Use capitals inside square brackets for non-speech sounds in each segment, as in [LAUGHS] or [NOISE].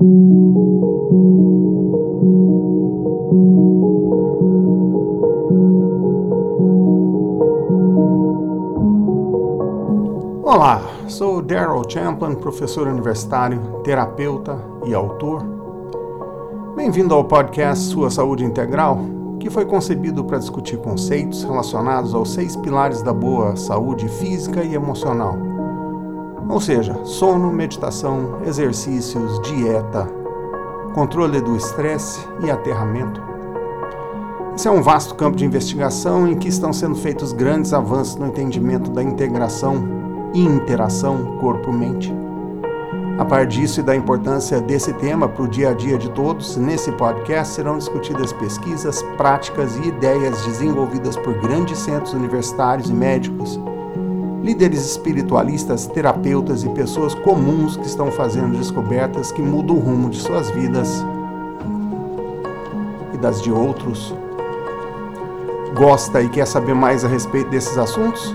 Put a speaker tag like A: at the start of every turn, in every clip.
A: Olá, sou Daryl Champlin, professor universitário, terapeuta e autor. Bem-vindo ao podcast Sua Saúde Integral, que foi concebido para discutir conceitos relacionados aos seis pilares da boa saúde física e emocional. Ou seja, sono, meditação, exercícios, dieta, controle do estresse e aterramento. Esse é um vasto campo de investigação em que estão sendo feitos grandes avanços no entendimento da integração e interação corpo-mente. A par disso e da importância desse tema para o dia a dia de todos, nesse podcast serão discutidas pesquisas, práticas e ideias desenvolvidas por grandes centros universitários e médicos, líderes espiritualistas, terapeutas e pessoas comuns que estão fazendo descobertas que mudam o rumo de suas vidas e das de outros. Gosta e quer saber mais a respeito desses assuntos?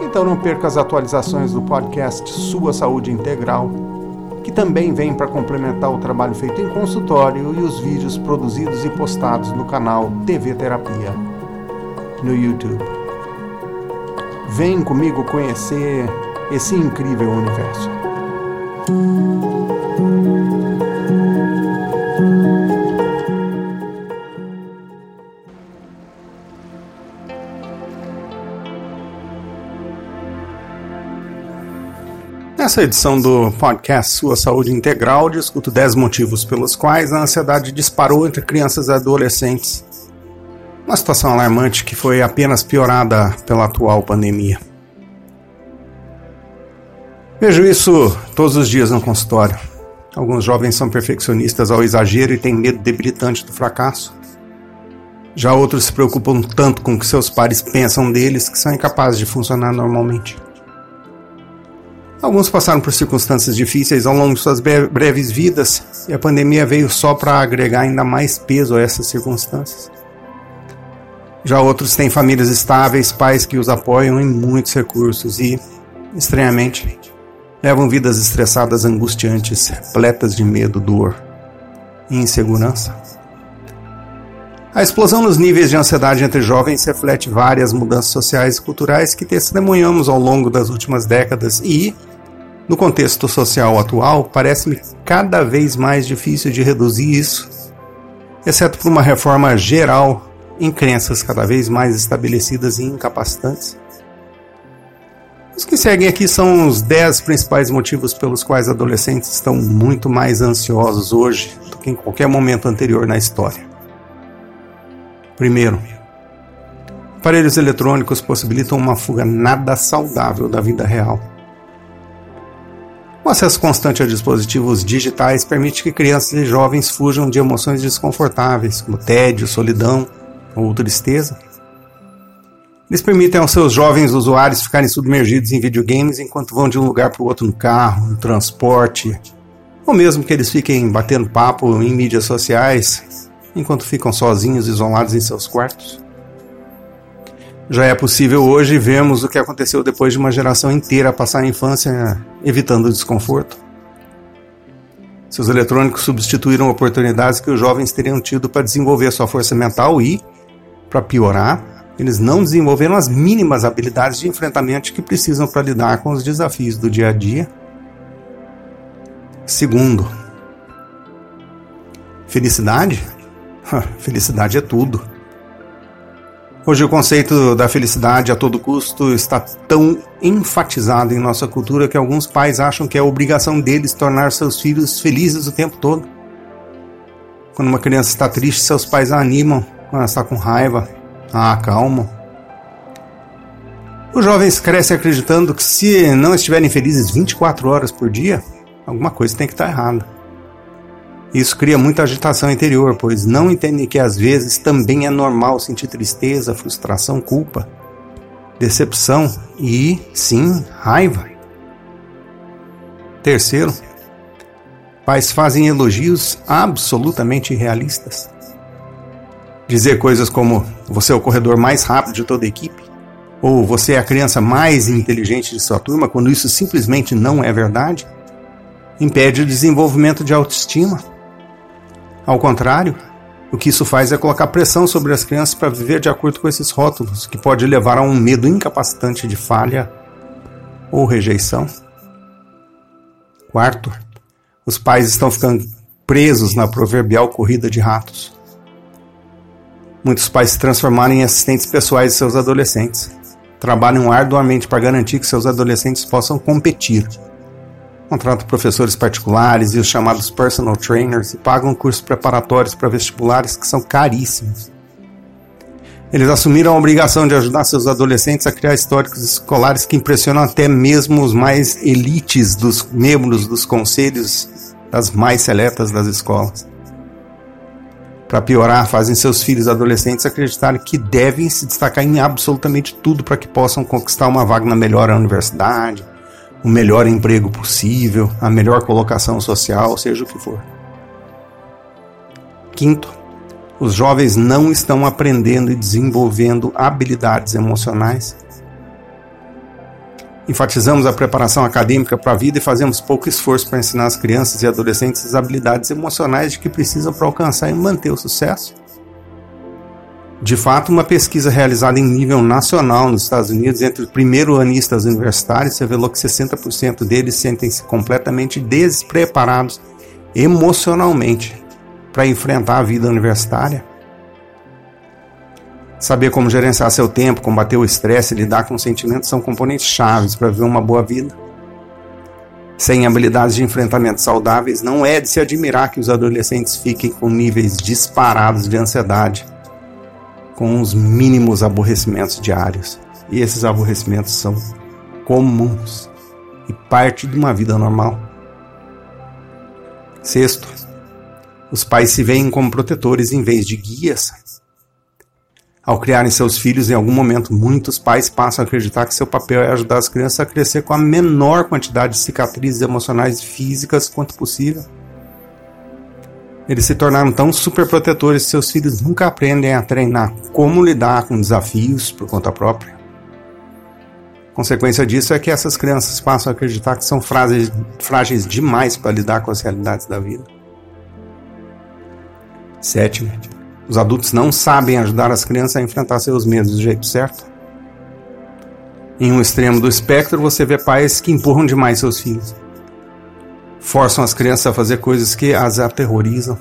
A: Então não perca as atualizações do podcast Sua Saúde Integral, que também vem para complementar o trabalho feito em consultório e os vídeos produzidos e postados no canal TV Terapia no YouTube. Vem comigo conhecer esse incrível universo. Nessa edição do podcast Sua Saúde Integral, discuto 10 motivos pelos quais a ansiedade disparou entre crianças e adolescentes. Uma situação alarmante que foi apenas piorada pela atual pandemia. Vejo isso todos os dias no consultório. Alguns jovens são perfeccionistas ao exagero e têm medo debilitante do fracasso. Já outros se preocupam tanto com o que seus pares pensam deles que são incapazes de funcionar normalmente. Alguns passaram por circunstâncias difíceis ao longo de suas breves vidas e a pandemia veio só para agregar ainda mais peso a essas circunstâncias. Já outros têm famílias estáveis, pais que os apoiam em muitos recursos e, estranhamente, levam vidas estressadas, angustiantes, repletas de medo, dor e insegurança. A explosão nos níveis de ansiedade entre jovens reflete várias mudanças sociais e culturais que testemunhamos ao longo das últimas décadas e, no contexto social atual, parece-me cada vez mais difícil de reduzir isso, exceto por uma reforma geral em crenças cada vez mais estabelecidas e incapacitantes. Os que seguem aqui são os 10 principais motivos pelos quais adolescentes estão muito mais ansiosos hoje do que em qualquer momento anterior na história. Primeiro, aparelhos eletrônicos possibilitam uma fuga nada saudável da vida real. O acesso constante a dispositivos digitais permite que crianças e jovens fujam de emoções desconfortáveis, como tédio, solidão ou tristeza. Eles permitem aos seus jovens usuários ficarem submergidos em videogames enquanto vão de um lugar para o outro no carro, no transporte, ou mesmo que eles fiquem batendo papo em mídias sociais enquanto ficam sozinhos, isolados em seus quartos. Já é possível hoje vermos o que aconteceu depois de uma geração inteira passar a infância evitando o desconforto. Seus eletrônicos substituíram oportunidades que os jovens teriam tido para desenvolver sua força mental e, para piorar, eles não desenvolveram as mínimas habilidades de enfrentamento que precisam para lidar com os desafios do dia a dia. Segundo, felicidade? [LAUGHS] Felicidade é tudo. Hoje o conceito da felicidade a todo custo está tão enfatizado em nossa cultura que alguns pais acham que é obrigação deles tornar seus filhos felizes o tempo todo. Quando uma criança está triste, seus pais a animam. Quando está com raiva, a acalmam. Os jovens crescem acreditando que se não estiverem felizes 24 horas por dia, alguma coisa tem que estar errada. Isso cria muita agitação interior, pois não entendem que às vezes também é normal sentir tristeza, frustração, culpa, decepção e, sim, raiva. Terceiro, pais fazem elogios absolutamente irrealistas. Dizer coisas como você é o corredor mais rápido de toda a equipe, ou você é a criança mais inteligente de sua turma, quando isso simplesmente não é verdade, impede o desenvolvimento de autoestima. Ao contrário, o que isso faz é colocar pressão sobre as crianças para viver de acordo com esses rótulos, que pode levar a um medo incapacitante de falha ou rejeição. Quarto, os pais estão ficando presos na proverbial corrida de ratos. Muitos pais se transformaram em assistentes pessoais de seus adolescentes. Trabalham arduamente para garantir que seus adolescentes possam competir contratam professores particulares e os chamados personal trainers e pagam cursos preparatórios para vestibulares que são caríssimos. Eles assumiram a obrigação de ajudar seus adolescentes a criar históricos escolares que impressionam até mesmo os mais elites dos membros dos conselhos das mais seletas das escolas. Para piorar, fazem seus filhos adolescentes acreditarem que devem se destacar em absolutamente tudo para que possam conquistar uma vaga na melhor universidade, o melhor emprego possível, a melhor colocação social, seja o que for. Quinto, os jovens não estão aprendendo e desenvolvendo habilidades emocionais. Enfatizamos a preparação acadêmica para a vida e fazemos pouco esforço para ensinar as crianças e adolescentes as habilidades emocionais de que precisam para alcançar e manter o sucesso. De fato, uma pesquisa realizada em nível nacional nos Estados Unidos entre primeiro-anistas universitários revelou que 60% deles sentem-se completamente despreparados emocionalmente para enfrentar a vida universitária. Saber como gerenciar seu tempo, combater o estresse e lidar com sentimentos são componentes chaves para viver uma boa vida. Sem habilidades de enfrentamento saudáveis, não é de se admirar que os adolescentes fiquem com níveis disparados de ansiedade com os mínimos aborrecimentos diários. E esses aborrecimentos são comuns e parte de uma vida normal. Sexto, os pais se veem como protetores em vez de guias. Ao criarem seus filhos, em algum momento, muitos pais passam a acreditar que seu papel é ajudar as crianças a crescer com a menor quantidade de cicatrizes emocionais e físicas quanto possível. Eles se tornaram tão superprotetores que seus filhos nunca aprendem a treinar como lidar com desafios por conta própria. Consequência disso é que essas crianças passam a acreditar que são frágeis, frágeis demais para lidar com as realidades da vida. Sétimo, os adultos não sabem ajudar as crianças a enfrentar seus medos do jeito certo. Em um extremo do espectro, você vê pais que empurram demais seus filhos forçam as crianças a fazer coisas que as aterrorizam.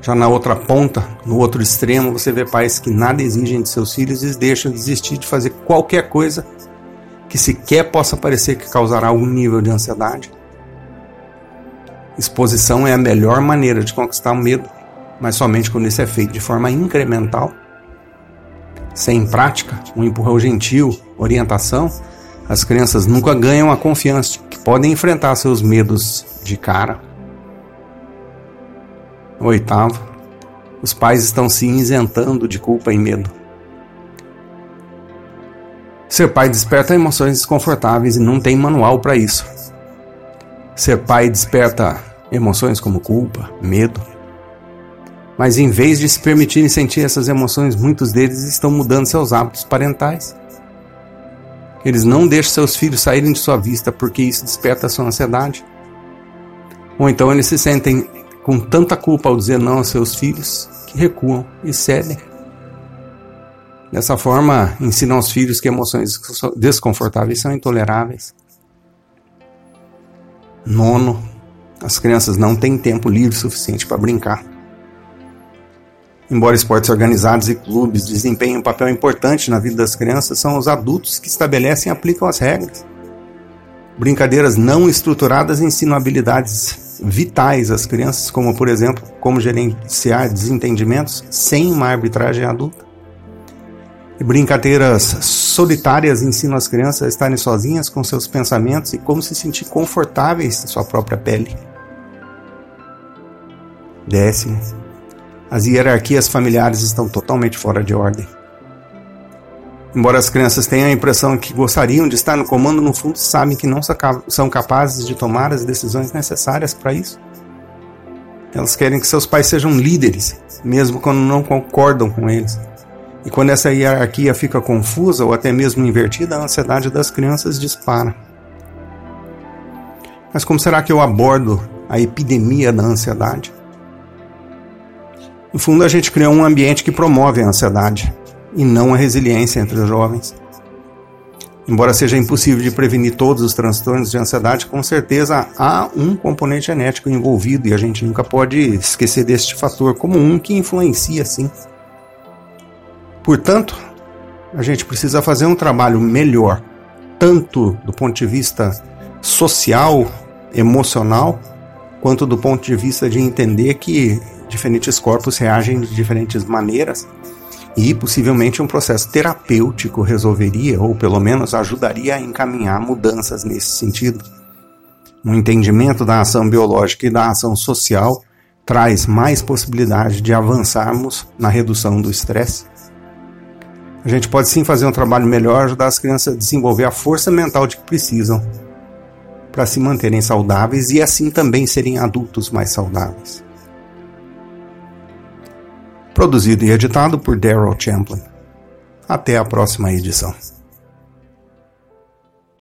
A: Já na outra ponta, no outro extremo, você vê pais que nada exigem de seus filhos e deixam desistir de fazer qualquer coisa que sequer possa parecer que causará algum nível de ansiedade. Exposição é a melhor maneira de conquistar o medo, mas somente quando isso é feito de forma incremental. Sem prática, um empurrão gentil, orientação, as crianças nunca ganham a confiança que podem enfrentar seus medos de cara. Oitavo, os pais estão se isentando de culpa e medo. Ser pai desperta emoções desconfortáveis e não tem manual para isso. Ser pai desperta emoções como culpa, medo. Mas em vez de se permitirem sentir essas emoções, muitos deles estão mudando seus hábitos parentais. Eles não deixam seus filhos saírem de sua vista porque isso desperta sua ansiedade. Ou então eles se sentem com tanta culpa ao dizer não aos seus filhos que recuam e cedem. Dessa forma, ensinam aos filhos que emoções desconfortáveis são intoleráveis. Nono, as crianças não têm tempo livre suficiente para brincar. Embora esportes organizados e clubes desempenhem um papel importante na vida das crianças, são os adultos que estabelecem e aplicam as regras. Brincadeiras não estruturadas ensinam habilidades vitais às crianças, como, por exemplo, como gerenciar desentendimentos sem uma arbitragem adulta. E brincadeiras solitárias ensinam as crianças a estarem sozinhas com seus pensamentos e como se sentir confortáveis em sua própria pele. Décimo, as hierarquias familiares estão totalmente fora de ordem. Embora as crianças tenham a impressão que gostariam de estar no comando, no fundo sabem que não são capazes de tomar as decisões necessárias para isso. Elas querem que seus pais sejam líderes, mesmo quando não concordam com eles. E quando essa hierarquia fica confusa ou até mesmo invertida, a ansiedade das crianças dispara. Mas como será que eu abordo a epidemia da ansiedade? No fundo, a gente criou um ambiente que promove a ansiedade e não a resiliência entre os jovens. Embora seja impossível de prevenir todos os transtornos de ansiedade, com certeza há um componente genético envolvido e a gente nunca pode esquecer deste fator como um que influencia sim. Portanto, a gente precisa fazer um trabalho melhor, tanto do ponto de vista social, emocional, quanto do ponto de vista de entender que diferentes corpos reagem de diferentes maneiras e possivelmente um processo terapêutico resolveria, ou pelo menos ajudaria a encaminhar mudanças nesse sentido. Um entendimento da ação biológica e da ação social traz mais possibilidade de avançarmos na redução do estresse. A gente pode sim fazer um trabalho melhor, ajudar as crianças a desenvolver a força mental de que precisam para se manterem saudáveis e assim também serem adultos mais saudáveis produzido e editado por Daryl Champlin. Até a próxima edição.